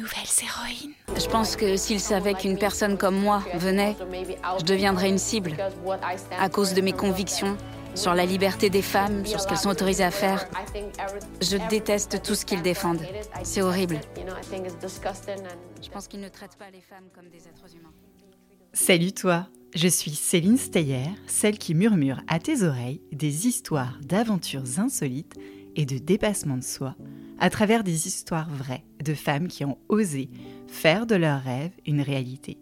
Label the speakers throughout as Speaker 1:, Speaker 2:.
Speaker 1: Nouvelles héroïnes.
Speaker 2: Je pense que s'ils savaient qu'une personne comme moi venait, je deviendrais une cible à cause de mes convictions sur la liberté des femmes, sur ce qu'elles sont autorisées à faire. Je déteste tout ce qu'ils défendent. C'est horrible. Je pense qu'ils ne traitent pas les femmes comme des êtres humains.
Speaker 1: Salut toi, je suis Céline Steyer, celle qui murmure à tes oreilles des histoires d'aventures insolites et de dépassement de soi à travers des histoires vraies de femmes qui ont osé faire de leurs rêves une réalité.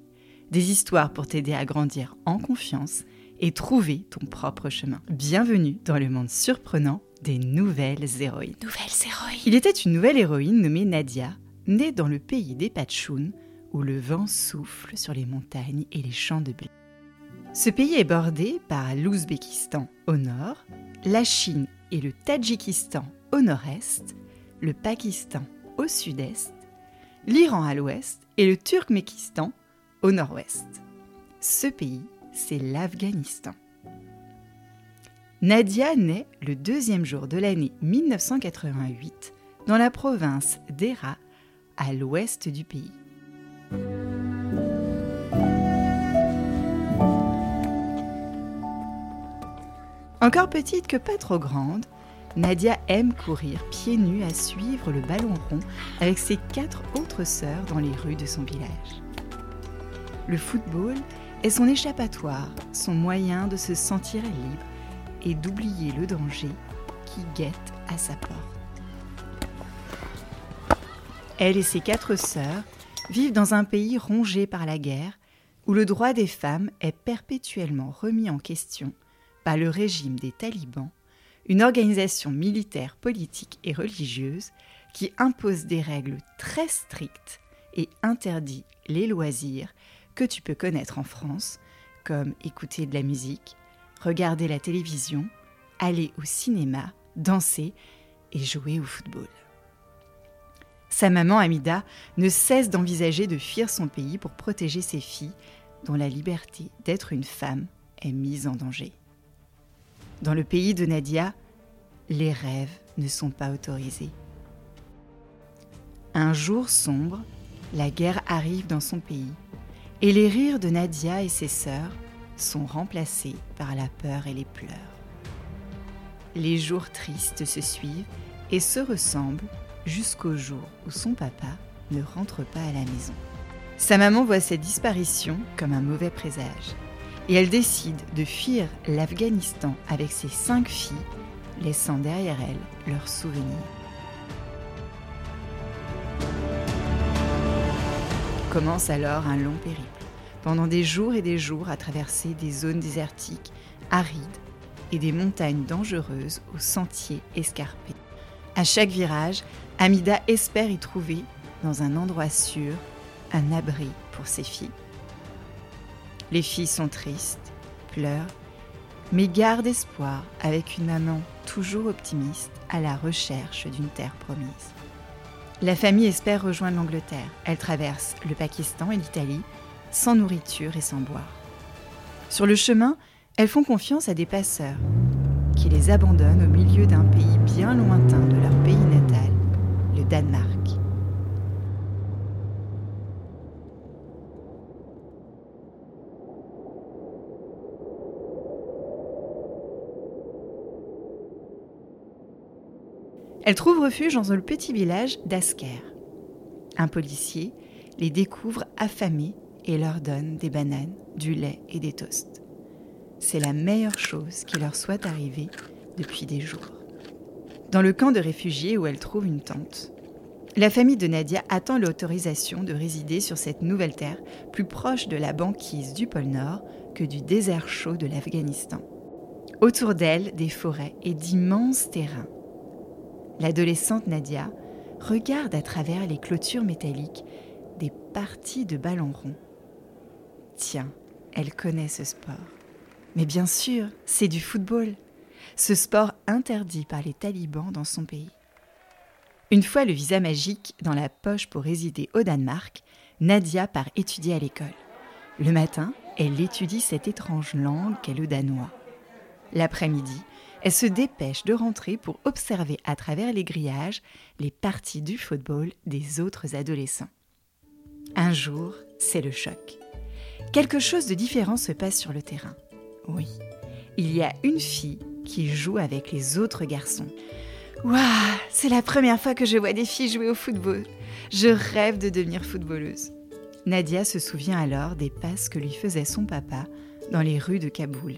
Speaker 1: Des histoires pour t'aider à grandir en confiance et trouver ton propre chemin. Bienvenue dans le monde surprenant des nouvelles héroïnes.
Speaker 2: Nouvelles héroïnes.
Speaker 1: Il était une nouvelle héroïne nommée Nadia, née dans le pays des Pachouns, où le vent souffle sur les montagnes et les champs de blé. Ce pays est bordé par l'Ouzbékistan au nord, la Chine et le Tadjikistan au nord-est, le Pakistan au sud-est, l'Iran à l'ouest et le Turkmékistan au nord-ouest. Ce pays c'est l'Afghanistan. Nadia naît le deuxième jour de l'année 1988 dans la province d'Era, à l'ouest du pays. Encore petite que pas trop grande, Nadia aime courir pieds nus à suivre le ballon rond avec ses quatre autres sœurs dans les rues de son village. Le football est son échappatoire, son moyen de se sentir libre et d'oublier le danger qui guette à sa porte. Elle et ses quatre sœurs vivent dans un pays rongé par la guerre, où le droit des femmes est perpétuellement remis en question par le régime des talibans, une organisation militaire, politique et religieuse qui impose des règles très strictes et interdit les loisirs que tu peux connaître en France, comme écouter de la musique, regarder la télévision, aller au cinéma, danser et jouer au football. Sa maman Amida ne cesse d'envisager de fuir son pays pour protéger ses filles, dont la liberté d'être une femme est mise en danger. Dans le pays de Nadia, les rêves ne sont pas autorisés. Un jour sombre, la guerre arrive dans son pays et les rires de Nadia et ses sœurs sont remplacés par la peur et les pleurs. Les jours tristes se suivent et se ressemblent jusqu'au jour où son papa ne rentre pas à la maison. Sa maman voit cette disparition comme un mauvais présage et elle décide de fuir l'Afghanistan avec ses cinq filles, laissant derrière elle leurs souvenirs. Commence alors un long périple, pendant des jours et des jours à traverser des zones désertiques, arides et des montagnes dangereuses aux sentiers escarpés. À chaque virage, Amida espère y trouver, dans un endroit sûr, un abri pour ses filles. Les filles sont tristes, pleurent, mais gardent espoir avec une maman toujours optimiste à la recherche d'une terre promise. La famille espère rejoindre l'Angleterre. Elle traverse le Pakistan et l'Italie sans nourriture et sans boire. Sur le chemin, elles font confiance à des passeurs qui les abandonnent au milieu d'un pays bien lointain de leur pays natal, le Danemark. Elle trouve refuge dans le petit village d'Asker. Un policier les découvre affamés et leur donne des bananes, du lait et des toasts. C'est la meilleure chose qui leur soit arrivée depuis des jours. Dans le camp de réfugiés où elle trouve une tente, la famille de Nadia attend l'autorisation de résider sur cette nouvelle terre plus proche de la banquise du pôle Nord que du désert chaud de l'Afghanistan. Autour d'elle, des forêts et d'immenses terrains l'adolescente Nadia regarde à travers les clôtures métalliques des parties de ballon rond. Tiens, elle connaît ce sport. Mais bien sûr, c'est du football, ce sport interdit par les talibans dans son pays. Une fois le visa magique dans la poche pour résider au Danemark, Nadia part étudier à l'école. Le matin, elle étudie cette étrange langue qu'est le danois. L'après-midi, elle se dépêche de rentrer pour observer à travers les grillages les parties du football des autres adolescents. Un jour, c'est le choc. Quelque chose de différent se passe sur le terrain. Oui, il y a une fille qui joue avec les autres garçons. Waouh, c'est la première fois que je vois des filles jouer au football. Je rêve de devenir footballeuse. Nadia se souvient alors des passes que lui faisait son papa dans les rues de Kaboul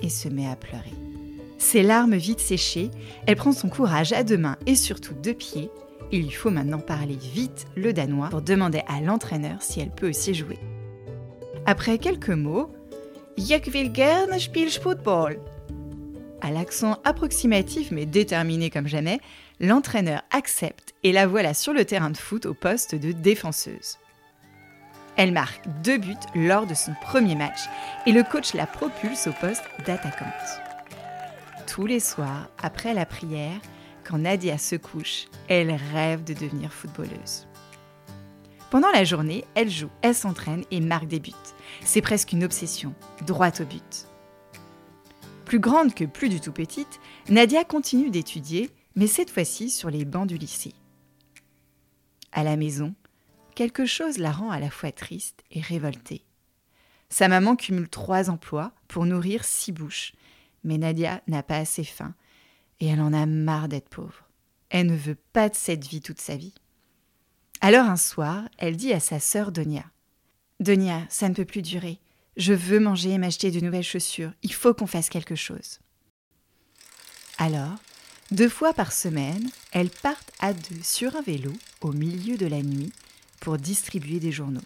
Speaker 1: et se met à pleurer. Ses larmes vite séchées, elle prend son courage à deux mains et surtout deux pieds. Il lui faut maintenant parler vite le danois pour demander à l'entraîneur si elle peut aussi jouer. Après quelques mots, Ich will gerne Football? À l'accent approximatif mais déterminé comme jamais, l'entraîneur accepte et la voilà sur le terrain de foot au poste de défenseuse. Elle marque deux buts lors de son premier match et le coach la propulse au poste d'attaquante. Tous les soirs, après la prière, quand Nadia se couche, elle rêve de devenir footballeuse. Pendant la journée, elle joue, elle s'entraîne et marque des buts. C'est presque une obsession, droite au but. Plus grande que plus du tout petite, Nadia continue d'étudier, mais cette fois-ci sur les bancs du lycée. À la maison, quelque chose la rend à la fois triste et révoltée. Sa maman cumule trois emplois pour nourrir six bouches, mais Nadia n'a pas assez faim et elle en a marre d'être pauvre. Elle ne veut pas de cette vie toute sa vie. Alors un soir, elle dit à sa sœur Donia Donia, ça ne peut plus durer. Je veux manger et m'acheter de nouvelles chaussures. Il faut qu'on fasse quelque chose. Alors, deux fois par semaine, elles partent à deux sur un vélo au milieu de la nuit pour distribuer des journaux.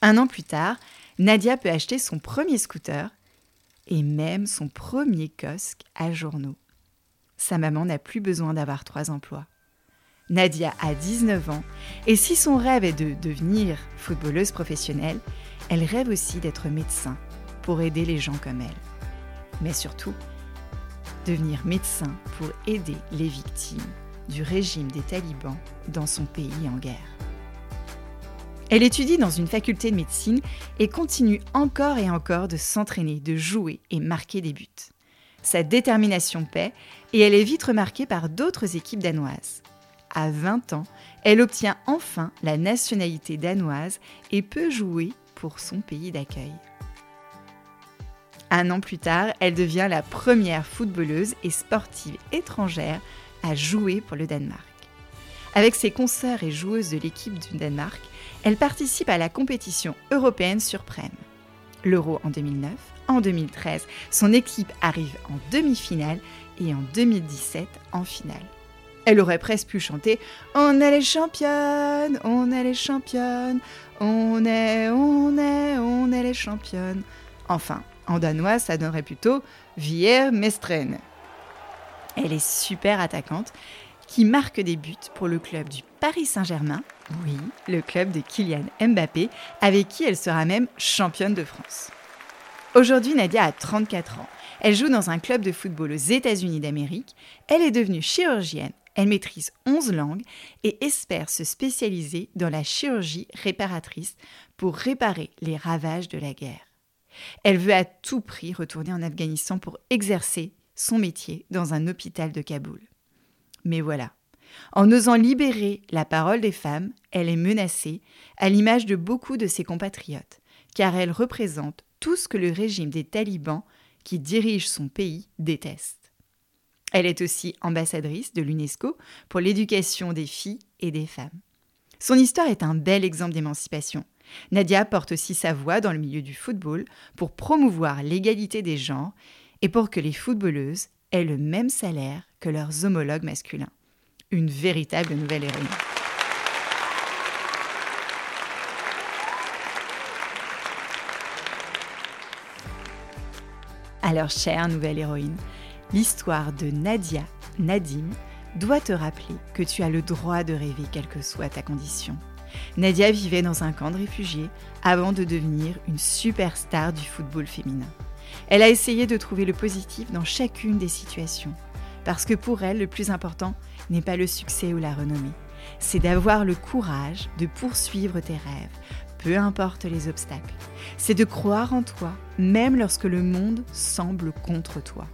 Speaker 1: Un an plus tard, Nadia peut acheter son premier scooter et même son premier kiosque à journaux. Sa maman n'a plus besoin d'avoir trois emplois. Nadia a 19 ans et si son rêve est de devenir footballeuse professionnelle, elle rêve aussi d'être médecin pour aider les gens comme elle. Mais surtout, devenir médecin pour aider les victimes du régime des talibans dans son pays en guerre. Elle étudie dans une faculté de médecine et continue encore et encore de s'entraîner, de jouer et marquer des buts. Sa détermination paie et elle est vite remarquée par d'autres équipes danoises. À 20 ans, elle obtient enfin la nationalité danoise et peut jouer pour son pays d'accueil. Un an plus tard, elle devient la première footballeuse et sportive étrangère à jouer pour le Danemark. Avec ses consoeurs et joueuses de l'équipe du Danemark, elle participe à la compétition européenne suprême. L'Euro en 2009, en 2013, son équipe arrive en demi-finale et en 2017 en finale. Elle aurait presque pu chanter On est les championnes, on est les championnes, on est, on est, on est les championnes. Enfin, en danois, ça donnerait plutôt Vier Mestren. Elle est super attaquante qui marque des buts pour le club du Paris Saint-Germain, oui, le club de Kylian Mbappé, avec qui elle sera même championne de France. Aujourd'hui, Nadia a 34 ans. Elle joue dans un club de football aux États-Unis d'Amérique. Elle est devenue chirurgienne. Elle maîtrise 11 langues et espère se spécialiser dans la chirurgie réparatrice pour réparer les ravages de la guerre. Elle veut à tout prix retourner en Afghanistan pour exercer son métier dans un hôpital de Kaboul. Mais voilà, en osant libérer la parole des femmes, elle est menacée, à l'image de beaucoup de ses compatriotes, car elle représente tout ce que le régime des talibans qui dirige son pays déteste. Elle est aussi ambassadrice de l'UNESCO pour l'éducation des filles et des femmes. Son histoire est un bel exemple d'émancipation. Nadia porte aussi sa voix dans le milieu du football pour promouvoir l'égalité des genres et pour que les footballeuses aient le même salaire que leurs homologues masculins. Une véritable nouvelle héroïne. Alors, chère nouvelle héroïne, l'histoire de Nadia Nadim doit te rappeler que tu as le droit de rêver quelle que soit ta condition. Nadia vivait dans un camp de réfugiés avant de devenir une superstar du football féminin. Elle a essayé de trouver le positif dans chacune des situations. Parce que pour elle, le plus important n'est pas le succès ou la renommée. C'est d'avoir le courage de poursuivre tes rêves, peu importe les obstacles. C'est de croire en toi, même lorsque le monde semble contre toi.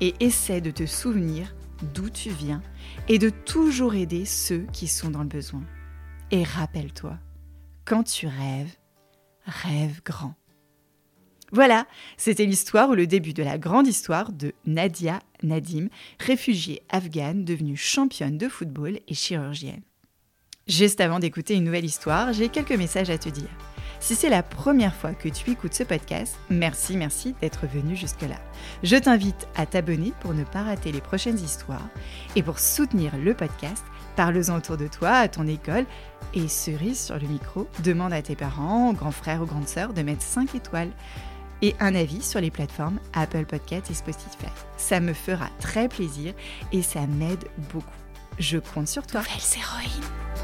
Speaker 1: Et essaie de te souvenir d'où tu viens et de toujours aider ceux qui sont dans le besoin. Et rappelle-toi, quand tu rêves, rêve grand. Voilà, c'était l'histoire ou le début de la grande histoire de Nadia Nadim, réfugiée afghane devenue championne de football et chirurgienne. Juste avant d'écouter une nouvelle histoire, j'ai quelques messages à te dire. Si c'est la première fois que tu écoutes ce podcast, merci, merci d'être venu jusque-là. Je t'invite à t'abonner pour ne pas rater les prochaines histoires et pour soutenir le podcast, parle-en autour de toi, à ton école et cerise sur le micro, demande à tes parents, grands frères ou grandes sœurs de mettre 5 étoiles et un avis sur les plateformes Apple Podcast et Spotify. Ça me fera très plaisir et ça m'aide beaucoup. Je compte sur toi.
Speaker 2: Héroïnes.